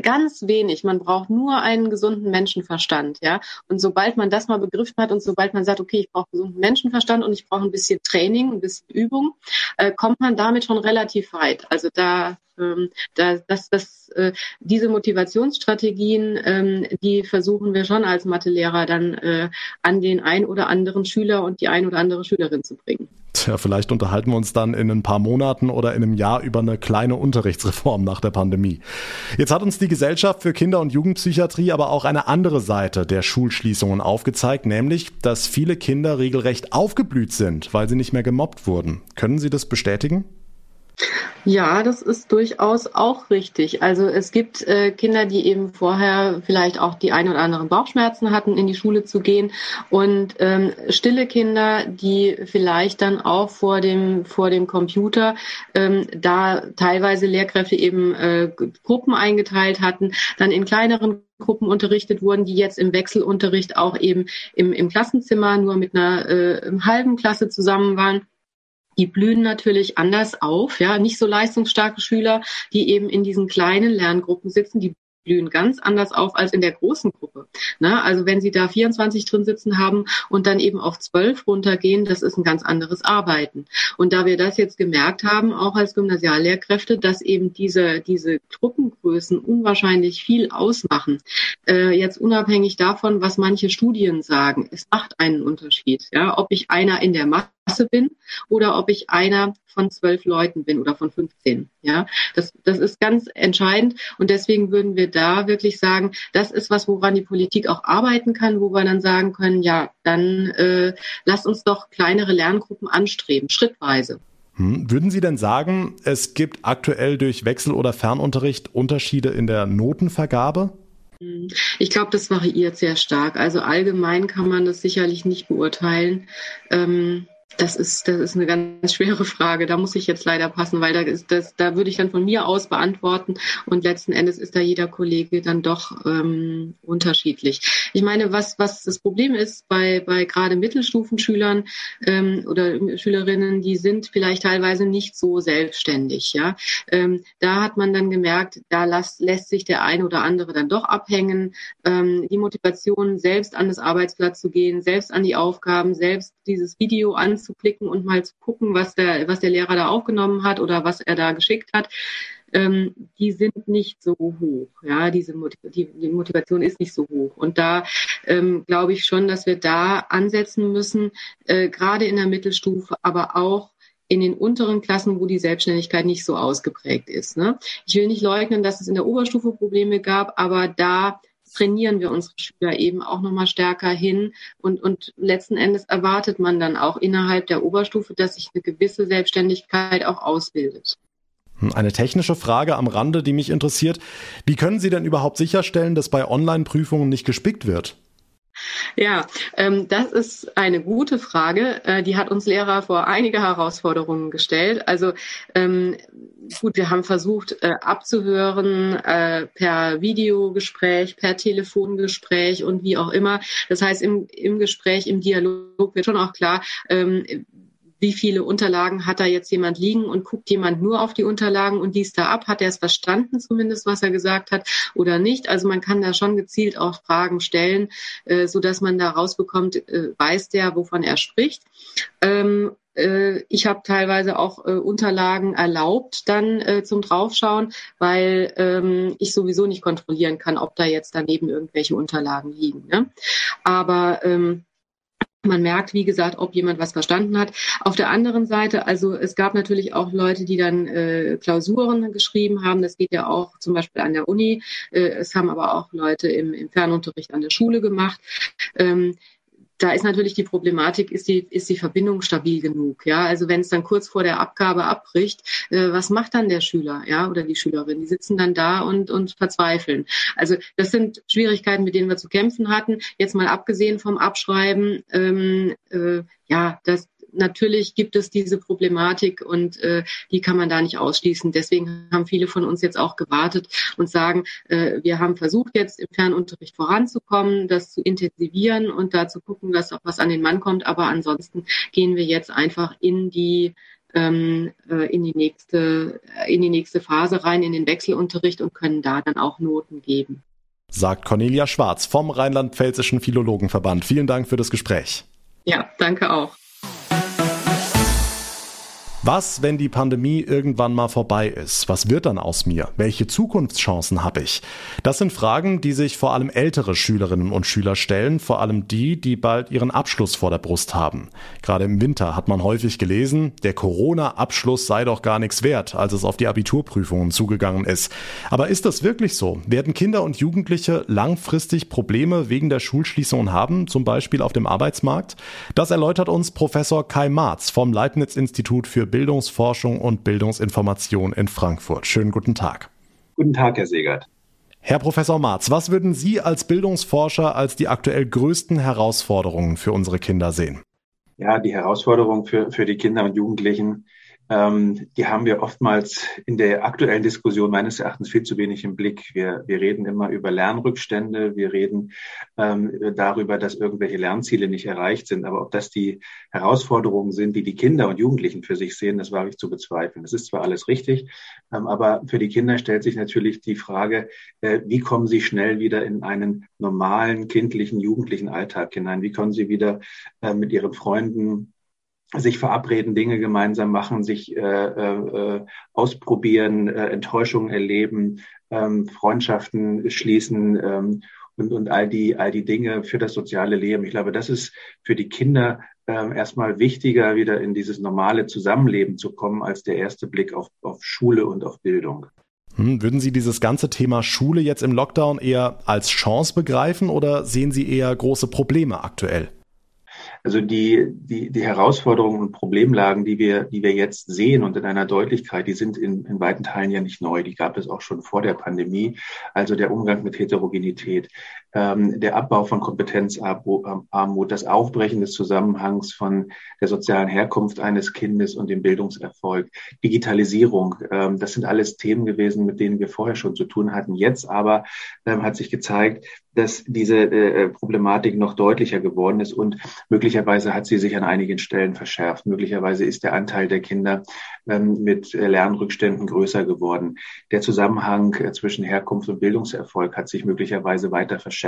ganz wenig. Man braucht nur einen gesunden Menschenverstand, ja. Und sobald man das mal begriffen hat und sobald man sagt, okay, ich brauche gesunden Menschenverstand und ich brauche ein bisschen Training, ein bisschen Übung, äh, kommt man damit schon relativ weit. Also da, ähm, da das, das, äh, diese Motivationsstrategien, ähm, die versuchen wir schon als Mathelehrer dann äh, an den ein oder anderen Schüler und die ein oder andere Schülerin zu bringen. Tja, vielleicht unterhalten wir uns dann in ein paar Monaten oder in einem Jahr über eine kleine Unterrichtsreform nach der Pandemie. Jetzt hat uns die Gesellschaft für Kinder- und Jugendpsychiatrie aber auch eine andere Seite der Schulschließungen aufgezeigt, nämlich, dass viele Kinder regelrecht aufgeblüht sind, weil sie nicht mehr gemobbt wurden. Können Sie das bestätigen? Ja, das ist durchaus auch richtig. Also es gibt äh, Kinder, die eben vorher vielleicht auch die ein oder anderen Bauchschmerzen hatten, in die Schule zu gehen und ähm, stille Kinder, die vielleicht dann auch vor dem vor dem Computer ähm, da teilweise Lehrkräfte eben äh, Gruppen eingeteilt hatten, dann in kleineren Gruppen unterrichtet wurden, die jetzt im Wechselunterricht auch eben im, im Klassenzimmer nur mit einer äh, halben Klasse zusammen waren die blühen natürlich anders auf, ja, nicht so leistungsstarke Schüler, die eben in diesen kleinen Lerngruppen sitzen, die blühen ganz anders auf als in der großen Gruppe. Ne? Also wenn Sie da 24 drin sitzen haben und dann eben auf 12 runtergehen, das ist ein ganz anderes Arbeiten. Und da wir das jetzt gemerkt haben, auch als Gymnasiallehrkräfte, dass eben diese, diese Gruppengrößen unwahrscheinlich viel ausmachen, äh, jetzt unabhängig davon, was manche Studien sagen, es macht einen Unterschied. Ja? Ob ich einer in der Masse bin oder ob ich einer von zwölf Leuten bin oder von 15. Ja, das, das ist ganz entscheidend. Und deswegen würden wir da wirklich sagen, das ist was, woran die Politik auch arbeiten kann, wo wir dann sagen können, ja, dann äh, lasst uns doch kleinere Lerngruppen anstreben, schrittweise. Hm. Würden Sie denn sagen, es gibt aktuell durch Wechsel- oder Fernunterricht Unterschiede in der Notenvergabe? Hm. Ich glaube, das variiert sehr stark. Also allgemein kann man das sicherlich nicht beurteilen. Ähm, das ist, das ist eine ganz schwere Frage. Da muss ich jetzt leider passen, weil da ist das, da würde ich dann von mir aus beantworten und letzten Endes ist da jeder Kollege dann doch ähm, unterschiedlich. Ich meine, was, was das Problem ist bei, bei gerade Mittelstufenschülern ähm, oder Schülerinnen, die sind vielleicht teilweise nicht so selbstständig. Ja, ähm, da hat man dann gemerkt, da lässt, lässt sich der eine oder andere dann doch abhängen. Ähm, die Motivation, selbst an das Arbeitsplatz zu gehen, selbst an die Aufgaben, selbst dieses Video anzusehen, anzuklicken und mal zu gucken, was der, was der Lehrer da aufgenommen hat oder was er da geschickt hat, ähm, die sind nicht so hoch. Ja, diese die, die Motivation ist nicht so hoch. Und da ähm, glaube ich schon, dass wir da ansetzen müssen, äh, gerade in der Mittelstufe, aber auch in den unteren Klassen, wo die Selbstständigkeit nicht so ausgeprägt ist. Ne? Ich will nicht leugnen, dass es in der Oberstufe Probleme gab, aber da trainieren wir unsere Schüler eben auch nochmal stärker hin. Und, und letzten Endes erwartet man dann auch innerhalb der Oberstufe, dass sich eine gewisse Selbstständigkeit auch ausbildet. Hm, eine technische Frage am Rande, die mich interessiert. Wie können Sie denn überhaupt sicherstellen, dass bei Online-Prüfungen nicht gespickt wird? Ja, ähm, das ist eine gute Frage. Äh, die hat uns Lehrer vor einige Herausforderungen gestellt. Also ähm, gut, wir haben versucht äh, abzuhören äh, per Videogespräch, per Telefongespräch und wie auch immer. Das heißt, im, im Gespräch, im Dialog wird schon auch klar, ähm, wie viele Unterlagen hat da jetzt jemand liegen und guckt jemand nur auf die Unterlagen und liest da ab, hat er es verstanden zumindest, was er gesagt hat oder nicht. Also man kann da schon gezielt auch Fragen stellen, äh, so man da rausbekommt, äh, weiß der, wovon er spricht. Ähm, äh, ich habe teilweise auch äh, Unterlagen erlaubt dann äh, zum Draufschauen, weil ähm, ich sowieso nicht kontrollieren kann, ob da jetzt daneben irgendwelche Unterlagen liegen. Ne? Aber ähm, man merkt, wie gesagt, ob jemand was verstanden hat. Auf der anderen Seite, also es gab natürlich auch Leute, die dann äh, Klausuren geschrieben haben. Das geht ja auch zum Beispiel an der Uni. Äh, es haben aber auch Leute im, im Fernunterricht an der Schule gemacht. Ähm, da ist natürlich die Problematik, ist die, ist die Verbindung stabil genug? Ja, also wenn es dann kurz vor der Abgabe abbricht, äh, was macht dann der Schüler, ja, oder die Schülerin? Die sitzen dann da und, und verzweifeln. Also das sind Schwierigkeiten, mit denen wir zu kämpfen hatten. Jetzt mal abgesehen vom Abschreiben, ähm, äh, ja, das, natürlich gibt es diese Problematik und äh, die kann man da nicht ausschließen. Deswegen haben viele von uns jetzt auch gewartet und sagen, äh, wir haben versucht jetzt im Fernunterricht voranzukommen, das zu intensivieren und da zu gucken, dass auch was an den Mann kommt. Aber ansonsten gehen wir jetzt einfach in die ähm, äh, in die nächste in die nächste Phase rein in den Wechselunterricht und können da dann auch Noten geben. Sagt Cornelia Schwarz vom Rheinland-Pfälzischen Philologenverband. Vielen Dank für das Gespräch. Ja, danke auch. Was, wenn die Pandemie irgendwann mal vorbei ist? Was wird dann aus mir? Welche Zukunftschancen habe ich? Das sind Fragen, die sich vor allem ältere Schülerinnen und Schüler stellen, vor allem die, die bald ihren Abschluss vor der Brust haben. Gerade im Winter hat man häufig gelesen, der Corona-Abschluss sei doch gar nichts wert, als es auf die Abiturprüfungen zugegangen ist. Aber ist das wirklich so? Werden Kinder und Jugendliche langfristig Probleme wegen der Schulschließungen haben, zum Beispiel auf dem Arbeitsmarkt? Das erläutert uns Professor Kai Marz vom Leibniz-Institut für Bildungsforschung und Bildungsinformation in Frankfurt. Schönen guten Tag. Guten Tag, Herr Segert. Herr Professor Marz, was würden Sie als Bildungsforscher als die aktuell größten Herausforderungen für unsere Kinder sehen? Ja, die Herausforderung für, für die Kinder und Jugendlichen ähm, die haben wir oftmals in der aktuellen Diskussion meines Erachtens viel zu wenig im Blick. Wir, wir reden immer über Lernrückstände, wir reden ähm, darüber, dass irgendwelche Lernziele nicht erreicht sind. Aber ob das die Herausforderungen sind, die die Kinder und Jugendlichen für sich sehen, das wage ich zu bezweifeln. Das ist zwar alles richtig, ähm, aber für die Kinder stellt sich natürlich die Frage, äh, wie kommen sie schnell wieder in einen normalen kindlichen, jugendlichen Alltag hinein? Wie kommen sie wieder äh, mit ihren Freunden sich verabreden, Dinge gemeinsam machen, sich äh, äh, ausprobieren, äh, Enttäuschungen erleben, ähm, Freundschaften schließen ähm, und, und all die, all die Dinge für das soziale Leben. Ich glaube, das ist für die Kinder ähm, erstmal wichtiger, wieder in dieses normale Zusammenleben zu kommen, als der erste Blick auf, auf Schule und auf Bildung. Hm, würden Sie dieses ganze Thema Schule jetzt im Lockdown eher als Chance begreifen oder sehen Sie eher große Probleme aktuell? Also die, die, die Herausforderungen und Problemlagen, die wir, die wir jetzt sehen und in einer Deutlichkeit, die sind in, in weiten Teilen ja nicht neu. Die gab es auch schon vor der Pandemie. Also der Umgang mit Heterogenität, ähm, der Abbau von Kompetenzarmut, das Aufbrechen des Zusammenhangs von der sozialen Herkunft eines Kindes und dem Bildungserfolg, Digitalisierung. Ähm, das sind alles Themen gewesen, mit denen wir vorher schon zu tun hatten. Jetzt aber ähm, hat sich gezeigt, dass diese äh, Problematik noch deutlicher geworden ist und möglicherweise hat sie sich an einigen Stellen verschärft. Möglicherweise ist der Anteil der Kinder ähm, mit äh, Lernrückständen größer geworden. Der Zusammenhang äh, zwischen Herkunft und Bildungserfolg hat sich möglicherweise weiter verschärft.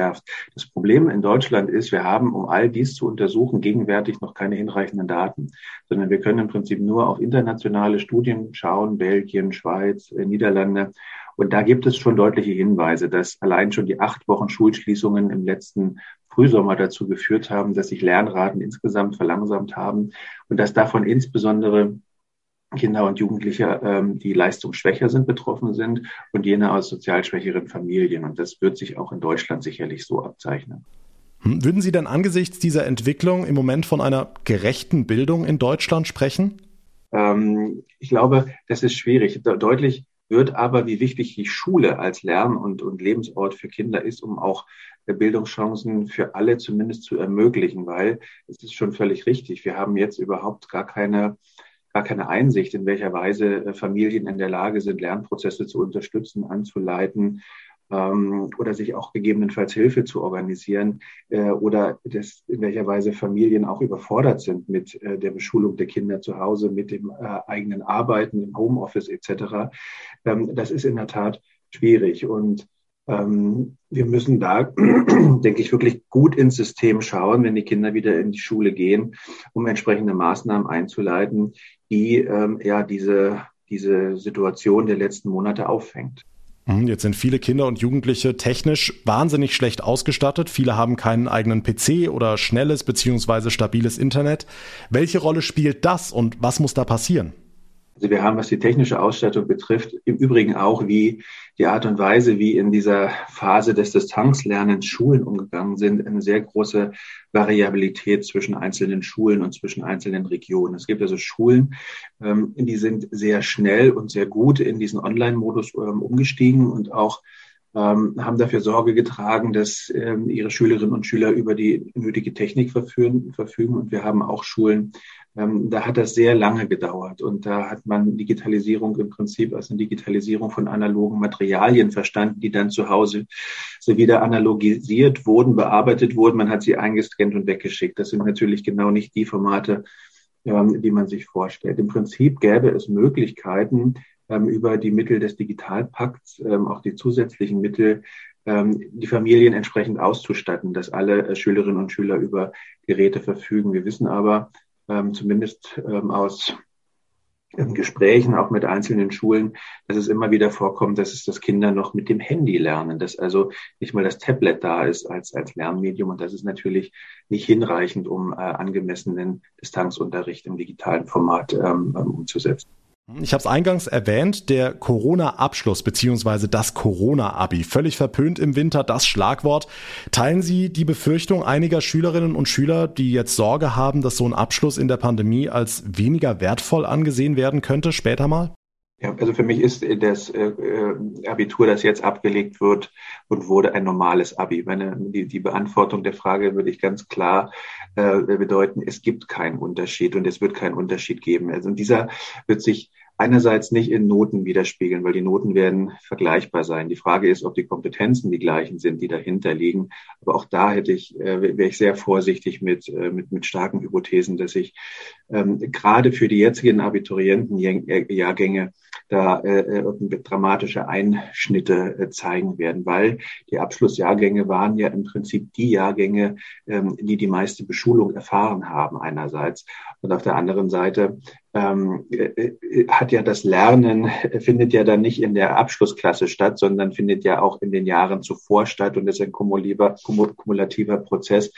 Das Problem in Deutschland ist, wir haben, um all dies zu untersuchen, gegenwärtig noch keine hinreichenden Daten, sondern wir können im Prinzip nur auf internationale Studien schauen, Belgien, Schweiz, äh, Niederlande. Und da gibt es schon deutliche Hinweise, dass allein schon die acht Wochen Schulschließungen im letzten Frühsommer dazu geführt haben, dass sich Lernraten insgesamt verlangsamt haben und dass davon insbesondere Kinder und Jugendliche, ähm, die leistungsschwächer sind, betroffen sind und jene aus sozial schwächeren Familien. Und das wird sich auch in Deutschland sicherlich so abzeichnen. Hm, würden Sie denn angesichts dieser Entwicklung im Moment von einer gerechten Bildung in Deutschland sprechen? Ähm, ich glaube, das ist schwierig. Deutlich wird aber, wie wichtig die Schule als Lern- und, und Lebensort für Kinder ist, um auch äh, Bildungschancen für alle zumindest zu ermöglichen, weil es ist schon völlig richtig. Wir haben jetzt überhaupt gar keine gar keine Einsicht, in welcher Weise äh, Familien in der Lage sind, Lernprozesse zu unterstützen, anzuleiten, ähm, oder sich auch gegebenenfalls Hilfe zu organisieren äh, oder das, in welcher Weise Familien auch überfordert sind mit äh, der Beschulung der Kinder zu Hause, mit dem eigenen Arbeiten im Homeoffice etc. Ähm, das ist in der Tat schwierig und wir müssen da, (clears throat) denke ich, wirklich gut ins System schauen, wenn die Kinder wieder in die Schule gehen, um entsprechende Maßnahmen einzuleiten, die ähm, ja diese, diese Situation der letzten Monate auffängt. Mhm, jetzt sind viele Kinder und Jugendliche technisch wahnsinnig schlecht ausgestattet. Viele haben keinen eigenen PC oder schnelles bzw. stabiles Internet. Welche Rolle spielt das und was muss da passieren? Also wir haben, was die technische Ausstattung betrifft, im Übrigen auch, wie die Art und Weise, wie in dieser Phase des Distanzlernens Schulen umgegangen sind, eine sehr große Variabilität zwischen einzelnen Schulen und zwischen einzelnen Regionen. Es gibt also Schulen, ähm, die sind sehr schnell und sehr gut in diesen Online-Modus ähm, umgestiegen und auch ähm, haben dafür Sorge getragen, dass ihre Schülerinnen und Schüler über die nötige Technik verfügen. Und wir haben auch Schulen, ähm, da hat das sehr lange gedauert. Und da hat man Digitalisierung im Prinzip als eine Digitalisierung von analogen Materialien verstanden, die dann zu Hause so wieder analogisiert wurden, bearbeitet wurden. Man hat sie eingescannt und weggeschickt. Das sind natürlich genau nicht die Formate, ähm, die man sich vorstellt. Im Prinzip gäbe es Möglichkeiten, ähm, über die Mittel des Digitalpakts, ähm, auch die zusätzlichen Mittel, ähm, die Familien entsprechend auszustatten, dass alle äh, Schülerinnen und Schüler über Geräte verfügen. Wir wissen aber ähm, zumindest ähm, aus Gesprächen auch mit einzelnen Schulen, dass es immer wieder vorkommt, dass es das Kinder noch mit dem Handy lernen, dass also nicht mal das Tablet da ist als, als Lernmedium und das ist natürlich nicht hinreichend, um äh, angemessenen Distanzunterricht im digitalen Format ähm, umzusetzen. Ich habe es eingangs erwähnt, der Corona-Abschluss bzw. das Corona-Abi. Völlig verpönt im Winter das Schlagwort. Teilen Sie die Befürchtung einiger Schülerinnen und Schüler, die jetzt Sorge haben, dass so ein Abschluss in der Pandemie als weniger wertvoll angesehen werden könnte später mal? Ja, also für mich ist das äh, äh, Abitur, das jetzt abgelegt wird und wurde ein normales Abi. Meine, die, die Beantwortung der Frage würde ich ganz klar äh, bedeuten, es gibt keinen Unterschied und es wird keinen Unterschied geben. Also dieser wird sich einerseits nicht in Noten widerspiegeln, weil die Noten werden vergleichbar sein. Die Frage ist, ob die Kompetenzen die gleichen sind, die dahinter liegen. Aber auch da hätte ich, äh, wäre ich sehr vorsichtig mit, äh, mit, mit starken Hypothesen, dass ich ähm, gerade für die jetzigen Abiturientenjahrgänge da äh, äh dramatische Einschnitte äh, zeigen werden, weil die Abschlussjahrgänge waren ja im Prinzip die Jahrgänge, ähm, die die meiste Beschulung erfahren haben einerseits. Und auf der anderen Seite ähm, äh, äh, hat ja das Lernen, findet ja dann nicht in der Abschlussklasse statt, sondern findet ja auch in den Jahren zuvor statt und ist ein kumulativer Prozess,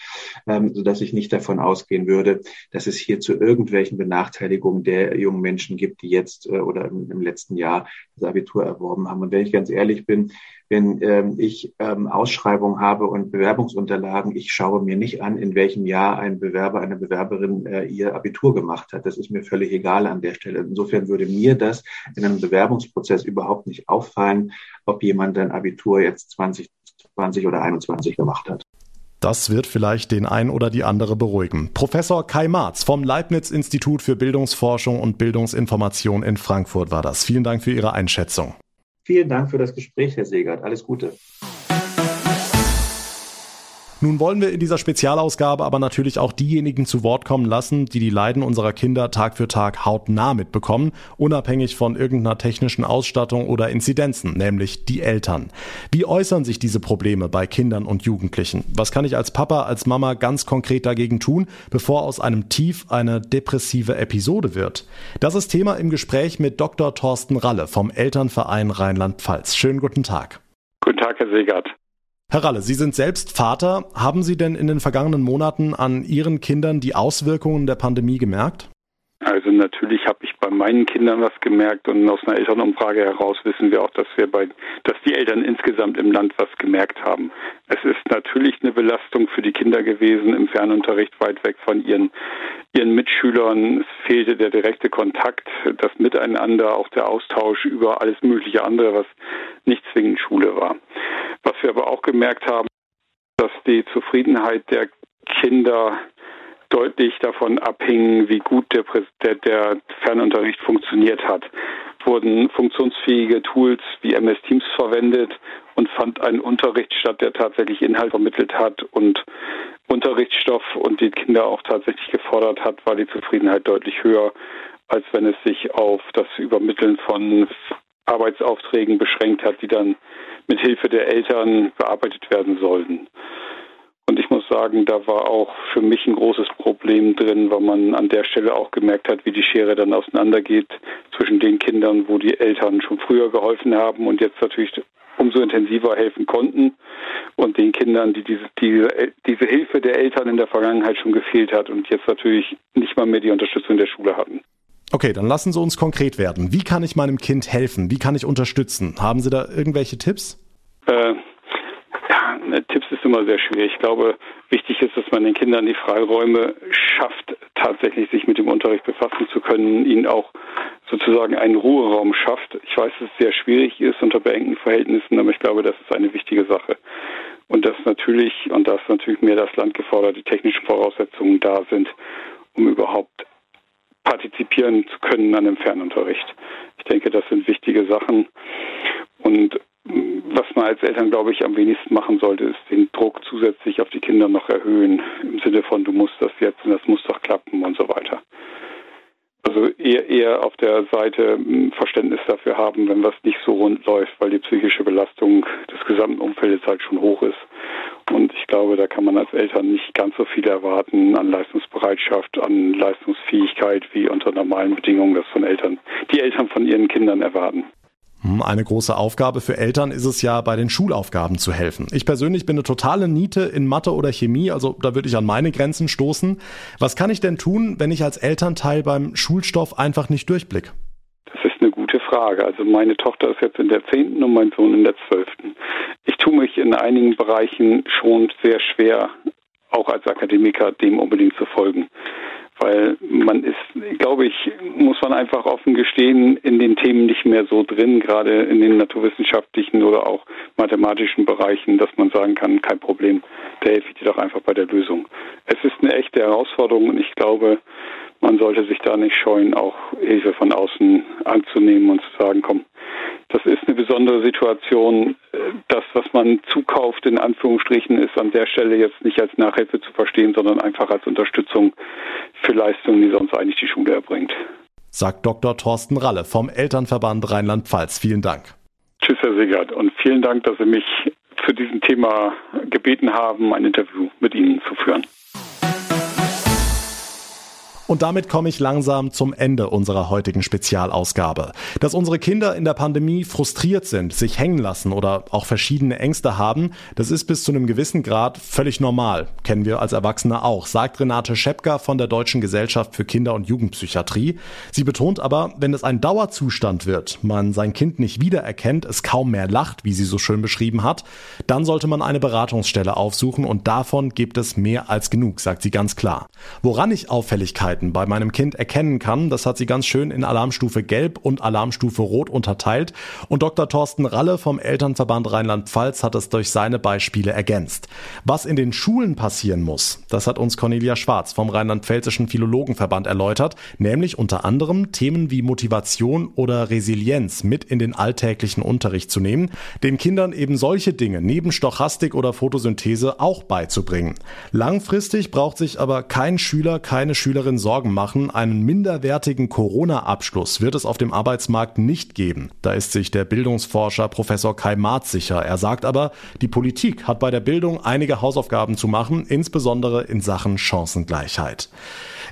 ähm, sodass ich nicht davon ausgehen würde, dass es hier zu irgendwelchen Benachteiligungen der jungen Menschen gibt, die jetzt äh, oder im, im letzten Jahr das Abitur erworben haben. Und wenn ich ganz ehrlich bin, wenn ähm, ich ähm, Ausschreibungen habe und Bewerbungsunterlagen, ich schaue mir nicht an, in welchem Jahr ein Bewerber, eine Bewerberin äh, ihr Abitur gemacht hat. Das ist mir völlig egal an der Stelle. Insofern würde mir das in einem Bewerbungsprozess überhaupt nicht auffallen, ob jemand ein Abitur jetzt 2020 oder 21 gemacht hat. Das wird vielleicht den ein oder die andere beruhigen. Professor Kai Marz vom Leibniz-Institut für Bildungsforschung und Bildungsinformation in Frankfurt war das. Vielen Dank für Ihre Einschätzung. Vielen Dank für das Gespräch, Herr Segert. Alles Gute. Nun wollen wir in dieser Spezialausgabe aber natürlich auch diejenigen zu Wort kommen lassen, die die Leiden unserer Kinder Tag für Tag hautnah mitbekommen, unabhängig von irgendeiner technischen Ausstattung oder Inzidenzen, nämlich die Eltern. Wie äußern sich diese Probleme bei Kindern und Jugendlichen? Was kann ich als Papa, als Mama ganz konkret dagegen tun, bevor aus einem Tief eine depressive Episode wird? Das ist Thema im Gespräch mit Dr. Thorsten Ralle vom Elternverein Rheinland-Pfalz. Schönen guten Tag. Guten Tag, Herr Segert. Herr Ralle, Sie sind selbst Vater. Haben Sie denn in den vergangenen Monaten an Ihren Kindern die Auswirkungen der Pandemie gemerkt? Also natürlich habe ich bei meinen Kindern was gemerkt und aus einer Elternumfrage heraus wissen wir auch, dass wir bei, dass die Eltern insgesamt im Land was gemerkt haben. Es ist natürlich eine Belastung für die Kinder gewesen im Fernunterricht weit weg von ihren ihren Mitschülern. Es fehlte der direkte Kontakt, das Miteinander, auch der Austausch über alles mögliche andere, was nicht zwingend Schule war. Was wir aber auch gemerkt haben, dass die Zufriedenheit der Kinder deutlich davon abhing, wie gut der, der, der Fernunterricht funktioniert hat. Wurden funktionsfähige Tools wie MS Teams verwendet und fand ein Unterricht statt, der tatsächlich Inhalt vermittelt hat und Unterrichtsstoff und die Kinder auch tatsächlich gefordert hat, war die Zufriedenheit deutlich höher, als wenn es sich auf das Übermitteln von Arbeitsaufträgen beschränkt hat, die dann mit Hilfe der Eltern bearbeitet werden sollten. Sagen, da war auch für mich ein großes Problem drin, weil man an der Stelle auch gemerkt hat, wie die Schere dann auseinandergeht zwischen den Kindern, wo die Eltern schon früher geholfen haben und jetzt natürlich umso intensiver helfen konnten und den Kindern, die diese, diese, diese Hilfe der Eltern in der Vergangenheit schon gefehlt hat und jetzt natürlich nicht mal mehr die Unterstützung der Schule hatten. Okay, dann lassen Sie uns konkret werden. Wie kann ich meinem Kind helfen? Wie kann ich unterstützen? Haben Sie da irgendwelche Tipps? Äh, ja, ne, Tipps ist immer sehr schwierig. Ich glaube, wichtig ist, dass man den Kindern die Freiräume schafft, tatsächlich sich mit dem Unterricht befassen zu können, ihnen auch sozusagen einen Ruheraum schafft. Ich weiß, dass es sehr schwierig ist unter beengten Verhältnissen, aber ich glaube, das ist eine wichtige Sache. Und dass natürlich, und da ist natürlich mehr das Land gefordert, die technischen Voraussetzungen da sind, um überhaupt partizipieren zu können an dem Fernunterricht. Ich denke, das sind wichtige Sachen. Und was man als Eltern, glaube ich, am wenigsten machen sollte, ist den Druck zusätzlich auf die Kinder noch erhöhen. Im Sinne von, du musst das jetzt und das muss doch klappen und so weiter. Also eher, eher auf der Seite hm, Verständnis dafür haben, wenn was nicht so rund läuft, weil die psychische Belastung des gesamten Umfeldes halt schon hoch ist. Und ich glaube, da kann man als Eltern nicht ganz so viel erwarten an Leistungsbereitschaft, an Leistungsfähigkeit, wie unter normalen Bedingungen das von Eltern, die Eltern von ihren Kindern erwarten. Hm, eine große Aufgabe für Eltern ist es ja, bei den Schulaufgaben zu helfen. Ich persönlich bin eine totale Niete in Mathe oder Chemie, also da würde ich an meine Grenzen stoßen. Was kann ich denn tun, wenn ich als Elternteil beim Schulstoff einfach nicht durchblick? Das ist eine gute Frage. Also meine Tochter ist jetzt in der zehnten und mein Sohn in der zwölften. Ich tue mich in einigen Bereichen schon sehr schwer, auch als Akademiker dem unbedingt zu folgen weil man ist, glaube ich, muss man einfach offen gestehen, in den Themen nicht mehr so drin, gerade in den naturwissenschaftlichen oder auch mathematischen Bereichen, dass man sagen kann, kein Problem, da helfe ich dir doch einfach bei der Lösung. Es ist eine echte Herausforderung und ich glaube, man sollte sich da nicht scheuen, auch Hilfe von außen anzunehmen und zu sagen, komm, das ist eine besondere Situation. Das, was man zukauft, in Anführungsstrichen, ist an der Stelle jetzt nicht als Nachhilfe zu verstehen, sondern einfach als Unterstützung für Leistungen, die sonst eigentlich die Schule erbringt. Sagt Dr. Thorsten Ralle vom Elternverband Rheinland-Pfalz. Vielen Dank. Tschüss, Herr Segert, und vielen Dank, dass Sie mich zu diesem Thema gebeten haben, ein Interview mit Ihnen zu führen. Und damit komme ich langsam zum Ende unserer heutigen Spezialausgabe. Dass unsere Kinder in der Pandemie frustriert sind, sich hängen lassen oder auch verschiedene Ängste haben, das ist bis zu einem gewissen Grad völlig normal. Kennen wir als Erwachsene auch, sagt Renate Schepka von der Deutschen Gesellschaft für Kinder- und Jugendpsychiatrie. Sie betont aber, wenn es ein Dauerzustand wird, man sein Kind nicht wiedererkennt, es kaum mehr lacht, wie sie so schön beschrieben hat, dann sollte man eine Beratungsstelle aufsuchen und davon gibt es mehr als genug, sagt sie ganz klar. Woran ich Auffälligkeit Verhalten bei meinem Kind erkennen kann. Das hat sie ganz schön in Alarmstufe Gelb und Alarmstufe Rot unterteilt. Und Dr. Thorsten Ralle vom Elternverband Rheinland-Pfalz hat es durch seine Beispiele ergänzt. Was in den Schulen passieren muss, das hat uns Cornelia Schwarz vom Rheinland-Pfälzischen Philologenverband erläutert, nämlich unter anderem Themen wie Motivation oder Resilienz mit in den alltäglichen Unterricht zu nehmen, den Kindern eben solche Dinge neben Stochastik oder Photosynthese auch beizubringen. Langfristig braucht sich aber kein Schüler, keine Schülerin Sorgen machen. Einen minderwertigen Corona-Abschluss wird es auf dem Arbeitsmarkt nicht geben. Da ist sich der Bildungsforscher Professor Kai Marz sicher. Er sagt aber, die Politik hat bei der Bildung einige Hausaufgaben zu machen, insbesondere in Sachen Chancengleichheit.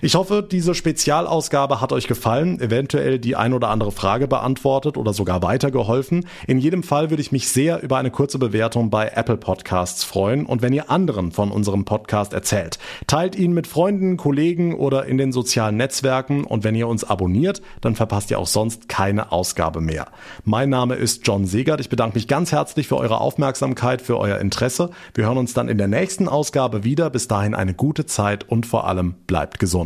Ich hoffe, diese Spezialausgabe hat euch gefallen, eventuell die ein oder andere Frage beantwortet oder sogar weitergeholfen. In jedem Fall würde ich mich sehr über eine kurze Bewertung bei Apple Podcasts freuen und wenn ihr anderen von unserem Podcast erzählt. Teilt ihn mit Freunden, Kollegen oder in den sozialen Netzwerken und wenn ihr uns abonniert, dann verpasst ihr auch sonst keine Ausgabe mehr. Mein Name ist John Segert. Ich bedanke mich ganz herzlich für eure Aufmerksamkeit, für euer Interesse. Wir hören uns dann in der nächsten Ausgabe wieder. Bis dahin eine gute Zeit und vor allem bleibt gesund